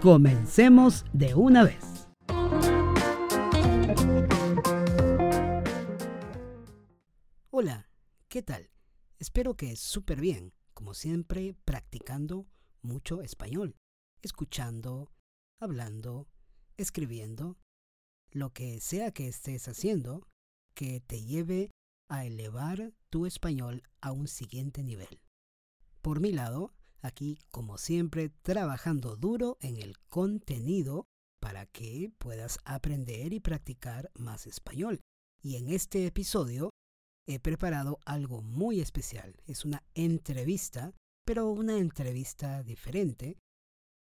comencemos de una vez. Hola, ¿qué tal? Espero que súper bien, como siempre, practicando mucho español, escuchando, hablando, escribiendo, lo que sea que estés haciendo, que te lleve a elevar tu español a un siguiente nivel. Por mi lado, aquí como siempre trabajando duro en el contenido para que puedas aprender y practicar más español. Y en este episodio he preparado algo muy especial. Es una entrevista, pero una entrevista diferente,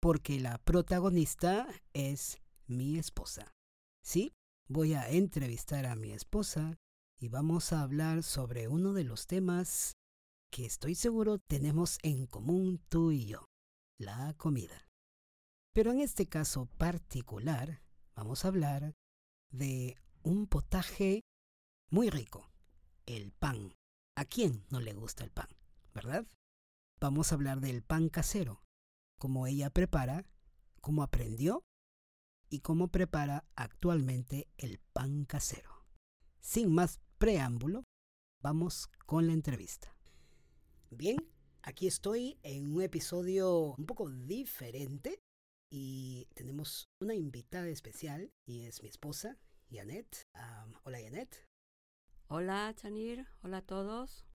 porque la protagonista es mi esposa. Sí, voy a entrevistar a mi esposa y vamos a hablar sobre uno de los temas que estoy seguro tenemos en común tú y yo, la comida. Pero en este caso particular vamos a hablar de un potaje muy rico, el pan. ¿A quién no le gusta el pan? ¿Verdad? Vamos a hablar del pan casero, cómo ella prepara, cómo aprendió y cómo prepara actualmente el pan casero. Sin más preámbulo, vamos con la entrevista. Bien, aquí estoy en un episodio un poco diferente y tenemos una invitada especial y es mi esposa, Janet. hola, Janet. Hola, Chanir. Hola a todos.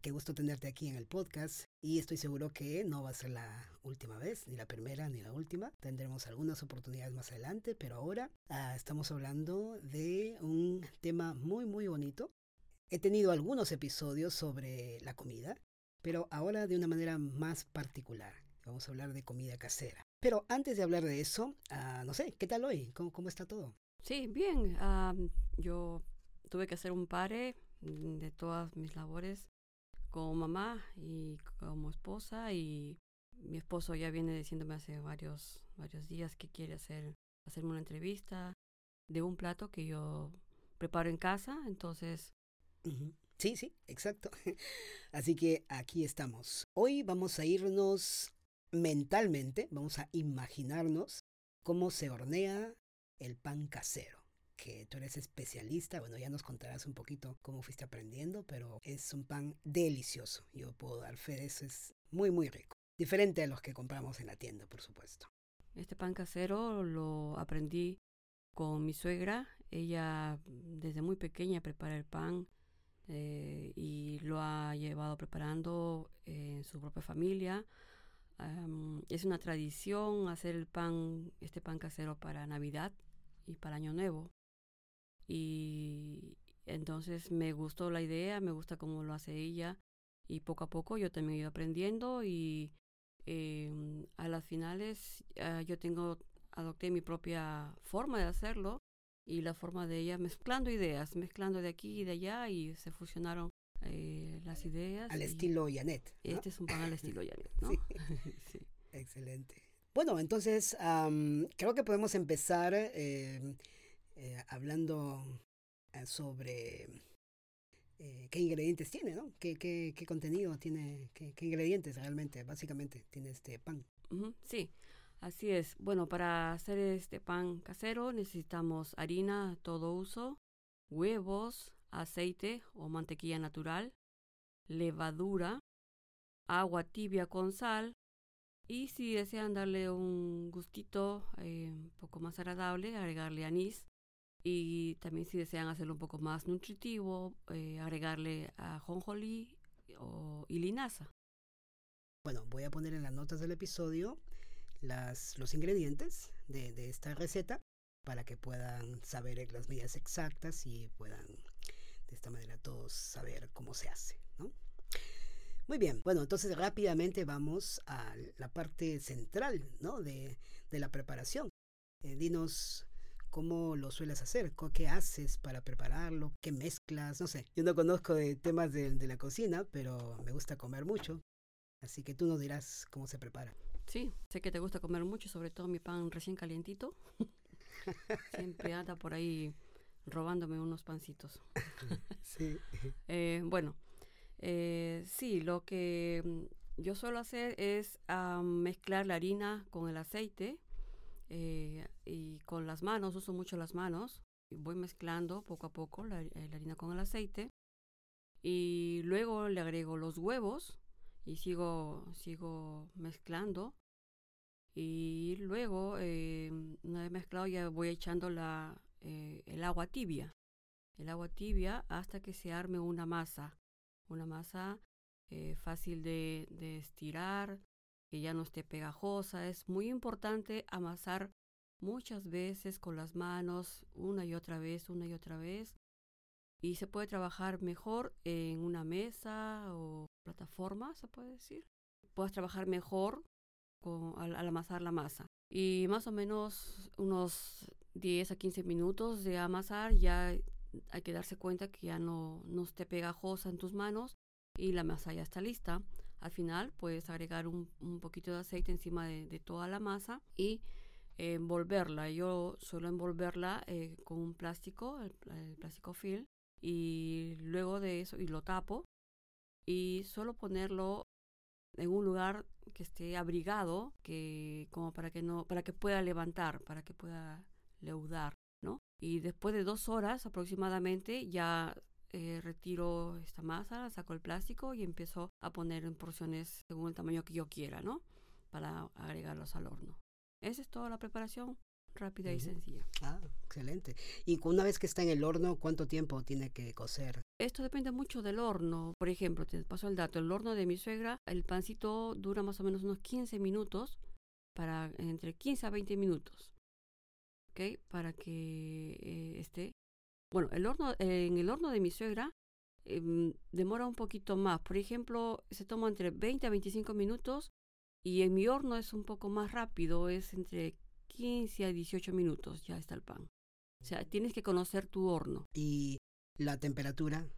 Qué gusto tenerte aquí en el podcast y estoy seguro que no va a ser la última vez, ni la primera ni la última. Tendremos algunas oportunidades más adelante, pero ahora ah, estamos hablando de un tema muy, muy bonito. He tenido algunos episodios sobre la comida pero ahora de una manera más particular. Vamos a hablar de comida casera. Pero antes de hablar de eso, uh, no sé, ¿qué tal hoy? ¿Cómo, cómo está todo? Sí, bien. yo tuve que hacer un pare de todas mis labores como mamá y como esposa y mi esposo ya viene diciéndome hace varios varios días que quiere hacer hacerme una entrevista de un plato que yo preparo en casa, entonces Sí, sí, exacto. Así que aquí estamos. Hoy vamos a irnos mentalmente, vamos a imaginarnos cómo se hornea el pan casero. Que tú eres especialista, bueno, ya nos contarás un poquito cómo fuiste aprendiendo, pero es un pan delicioso. Yo puedo dar fe eso, es muy, muy rico. Diferente a los que compramos en la tienda, por supuesto. Este pan casero lo aprendí con mi suegra. Ella desde muy pequeña prepara el pan eh, y lo ha llevado preparando en su propia familia. es una tradición hacer el pan, este pan casero para Navidad y para Año Nuevo. Y entonces me gustó la idea, me gusta cómo lo hace ella y poco a poco yo también he ido aprendiendo y em, a las finales ah, yo tengo adopté mi propia forma de hacerlo y la forma de ella mezclando ideas, mezclando de aquí y de allá y se fusionaron eh, las ideas. Al estilo Janet. Este es un pan al estilo Janet, ¿no? sí. Excelente. Bueno, entonces creo que podemos empezar eh, eh, hablando sobre qué ingredientes tiene, ¿no? ¿Qué, qué, qué contenido tiene, qué, qué, ingredientes realmente, básicamente, tiene este pan? sí. Así es. Bueno, para hacer este pan casero necesitamos harina todo uso, huevos, aceite o mantequilla natural, levadura, agua tibia con sal y si desean darle un gustito eh, un poco más agradable, agregarle anís y también si desean hacerlo un poco más nutritivo, eh, agregarle ajonjolí o, y linaza. Bueno, voy a poner en las notas del episodio las, los ingredientes de, de esta receta para que puedan saber las medidas exactas y puedan de esta manera todos saber cómo se hace. ¿no? Muy bien, bueno, entonces rápidamente vamos a la parte central ¿no? de, de la preparación. Eh, dinos cómo lo sueles hacer, qué haces para prepararlo, qué mezclas, no sé. Yo no conozco de temas de, de la cocina, pero me gusta comer mucho. Así que tú nos dirás cómo se prepara. Sí, sé que te gusta comer mucho, sobre todo mi pan recién calientito. Siempre anda por ahí robándome unos pancitos. sí. Eh, bueno, eh, sí, lo que yo suelo hacer es mezclar la harina con el aceite eh, y con las manos, uso mucho las manos. Voy mezclando poco a poco la harina con el aceite y luego le agrego los huevos y sigo, sigo mezclando. Y luego, eh, una vez mezclado, ya voy echando la, eh, el agua tibia. El agua tibia hasta que se arme una masa. Una masa eh, fácil de, de estirar, que ya no esté pegajosa. Es muy importante amasar muchas veces con las manos, una y otra vez, una y otra vez, y se puede trabajar mejor en una mesa o plataforma, se puede decir. Puedes trabajar mejor con, al, amasar la masa. Y más o menos unos 10 a 15 minutos de amasar ya hay que darse cuenta que ya no, no esté pegajosa en tus manos y la masa ya está lista. Al final puedes agregar un, un poquito de aceite encima de, de toda la masa y envolverla. Yo suelo envolverla eh, con un plástico, el, el, plástico film, y luego de eso, y lo tapo, y solo ponerlo en un lugar que esté abrigado, que como para que no, para que pueda levantar, para que pueda leudar, ¿no? Y después de dos horas aproximadamente ya eh, retiro esta masa, saco el plástico y empiezo a poner en porciones según el tamaño que yo quiera, ¿no? Para agregarlos al horno. Esa es toda la preparación rápida y sencilla. Ah, excelente. Y una vez que está en el horno, ¿cuánto tiempo tiene que cocer? Esto depende mucho del horno. Por ejemplo, te paso el dato, el horno de mi suegra, el pancito dura más o menos unos 15 minutos, para entre 15 a 20 minutos. ¿Ok? Para que eh, esté. Bueno, el horno, eh, en el horno de mi suegra eh, demora un poquito más. Por ejemplo, se toma entre 20 a 25 minutos y en mi horno es un poco más rápido, es entre 15 a 18 minutos ya está el pan. O sea, tienes que conocer tu horno. ¿Y la temperatura?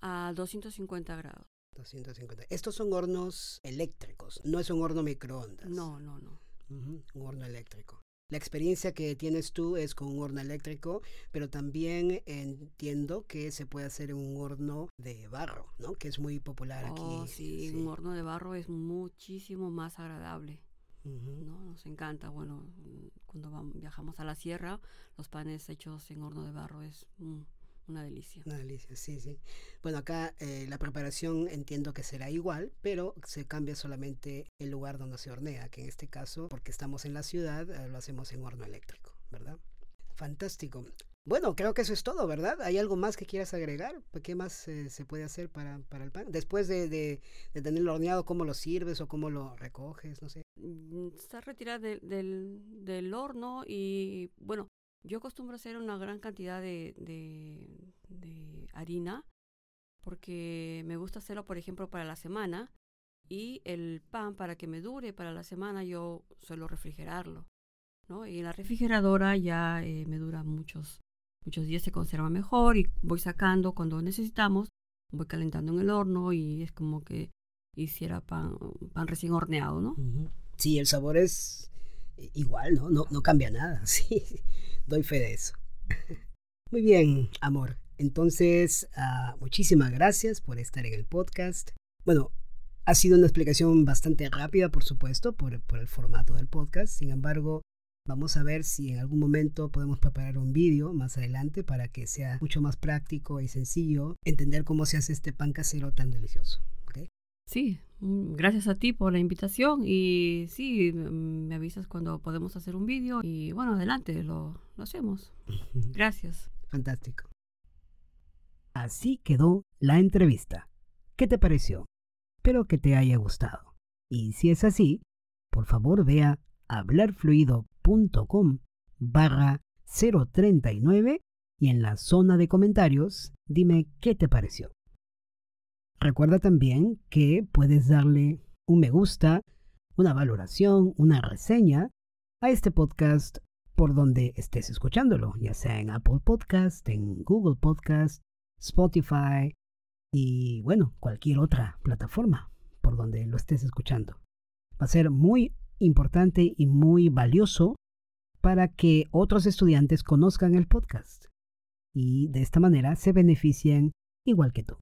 A 250 grados. 250. Estos son hornos eléctricos, no es un horno microondas. No, no, no. Uh -huh, un horno eléctrico. La experiencia que tienes tú es con un horno eléctrico, pero también entiendo que se puede hacer en un horno de barro, ¿no? Que es muy popular aquí. Oh, sí, sí, un horno de barro es muchísimo más agradable. Uh -huh. ¿no? Nos encanta, bueno, cuando vamos, viajamos a la sierra, los panes hechos en horno de barro es mm, una delicia. Una delicia, sí, sí. Bueno, acá eh, la preparación entiendo que será igual, pero se cambia solamente el lugar donde se hornea, que en este caso, porque estamos en la ciudad, eh, lo hacemos en horno eléctrico, ¿verdad? Fantástico. Bueno, creo que eso es todo, ¿verdad? ¿Hay algo más que quieras agregar? ¿Qué más eh, se puede hacer para, para el pan? Después de, de, de, tenerlo horneado, ¿cómo lo sirves o cómo lo recoges? No sé. Está retirado de, del, del horno y, bueno, yo acostumbro hacer una gran cantidad de, de, de harina porque me gusta hacerlo, por ejemplo, para la semana y el pan para que me dure para la semana yo suelo refrigerarlo. ¿no? Y en la refrigeradora ya eh, me dura muchos, muchos días, se conserva mejor y voy sacando cuando necesitamos, voy calentando en el horno y es como que hiciera pan, pan recién horneado, ¿no? Sí, el sabor es igual, ¿no? No, no cambia nada, sí, doy fe de eso. Muy bien, amor. Entonces, uh, muchísimas gracias por estar en el podcast. Bueno, ha sido una explicación bastante rápida, por supuesto, por el formato del podcast. Sin embargo, Vamos a ver si en algún momento podemos preparar un vídeo más adelante para que sea mucho más práctico y sencillo entender cómo se hace este pan casero tan delicioso. ¿okay? Sí, gracias a ti por la invitación y sí, me avisas cuando podemos hacer un vídeo y bueno, adelante, lo, lo hacemos. Gracias. Fantástico. Así quedó la entrevista. ¿Qué te pareció? Espero que te haya gustado. Y si es así, por favor vea hablarfluido.com barra 039 y en la zona de comentarios dime qué te pareció. Recuerda también que puedes darle un me gusta, una valoración, una reseña a este podcast por donde estés escuchándolo, ya sea en Apple Podcast, en Google Podcast, Spotify y bueno, cualquier otra plataforma por donde lo estés escuchando. Va a ser muy importante y muy valioso para que otros estudiantes conozcan el podcast y de esta manera se beneficien igual que tú.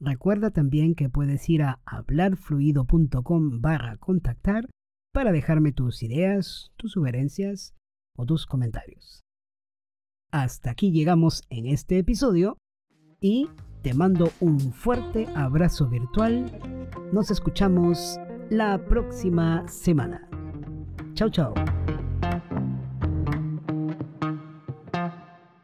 Recuerda también que puedes ir a hablarfluido.com barra contactar para dejarme tus ideas, tus sugerencias o tus comentarios. Hasta aquí llegamos en este episodio y te mando un fuerte abrazo virtual. Nos escuchamos la próxima semana. Chao, chao.